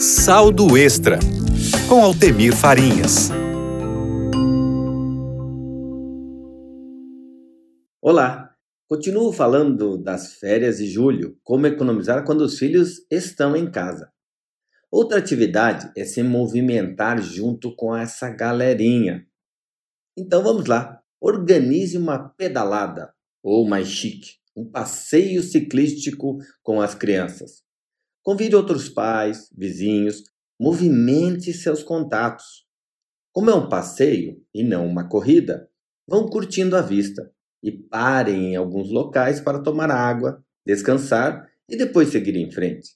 Saldo Extra, com Altemir Farinhas. Olá, continuo falando das férias de julho, como economizar quando os filhos estão em casa. Outra atividade é se movimentar junto com essa galerinha. Então vamos lá, organize uma pedalada, ou mais chique, um passeio ciclístico com as crianças. Convide outros pais, vizinhos, movimente seus contatos. Como é um passeio e não uma corrida, vão curtindo a vista e parem em alguns locais para tomar água, descansar e depois seguir em frente.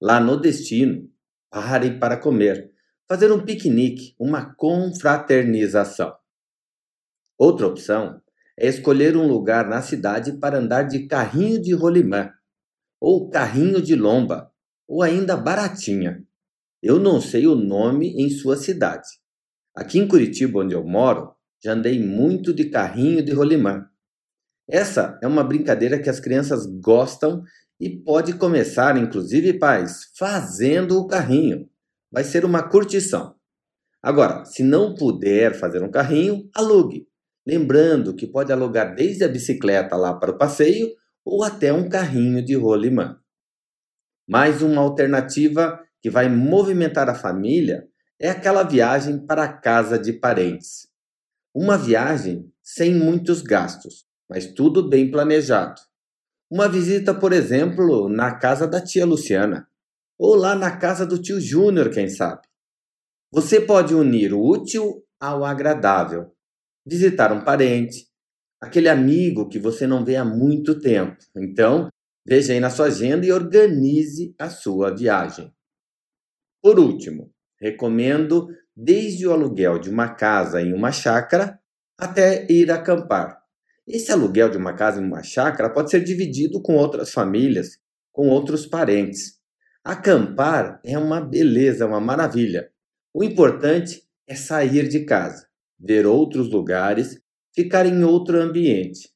Lá no destino, parem para comer, fazer um piquenique, uma confraternização. Outra opção é escolher um lugar na cidade para andar de carrinho de rolimã ou carrinho de lomba ou ainda baratinha. Eu não sei o nome em sua cidade. Aqui em Curitiba, onde eu moro, já andei muito de carrinho de rolimã. Essa é uma brincadeira que as crianças gostam e pode começar, inclusive pais, fazendo o carrinho. Vai ser uma curtição. Agora, se não puder fazer um carrinho, alugue. Lembrando que pode alugar desde a bicicleta lá para o passeio ou até um carrinho de rolimã. Mais uma alternativa que vai movimentar a família é aquela viagem para a casa de parentes. Uma viagem sem muitos gastos, mas tudo bem planejado. Uma visita, por exemplo, na casa da tia Luciana, ou lá na casa do tio Júnior, quem sabe. Você pode unir o útil ao agradável. Visitar um parente, aquele amigo que você não vê há muito tempo. Então, Veja aí na sua agenda e organize a sua viagem. Por último, recomendo desde o aluguel de uma casa em uma chácara até ir acampar. Esse aluguel de uma casa em uma chácara pode ser dividido com outras famílias, com outros parentes. Acampar é uma beleza, uma maravilha. O importante é sair de casa, ver outros lugares, ficar em outro ambiente.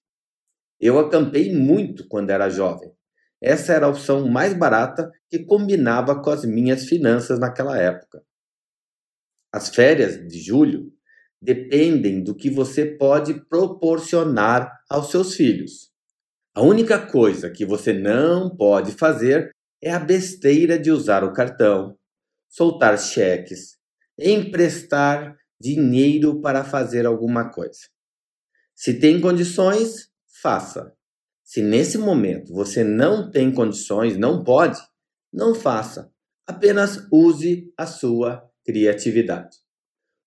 Eu acampei muito quando era jovem. Essa era a opção mais barata que combinava com as minhas finanças naquela época. As férias de julho dependem do que você pode proporcionar aos seus filhos. A única coisa que você não pode fazer é a besteira de usar o cartão, soltar cheques, emprestar dinheiro para fazer alguma coisa. Se tem condições, faça. Se nesse momento você não tem condições, não pode, não faça. Apenas use a sua criatividade.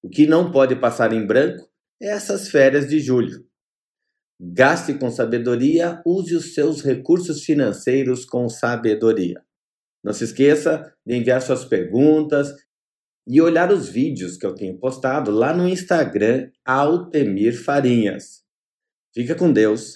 O que não pode passar em branco é essas férias de julho. Gaste com sabedoria, use os seus recursos financeiros com sabedoria. Não se esqueça de enviar suas perguntas e olhar os vídeos que eu tenho postado lá no Instagram Altemir Farinhas. Fica com Deus.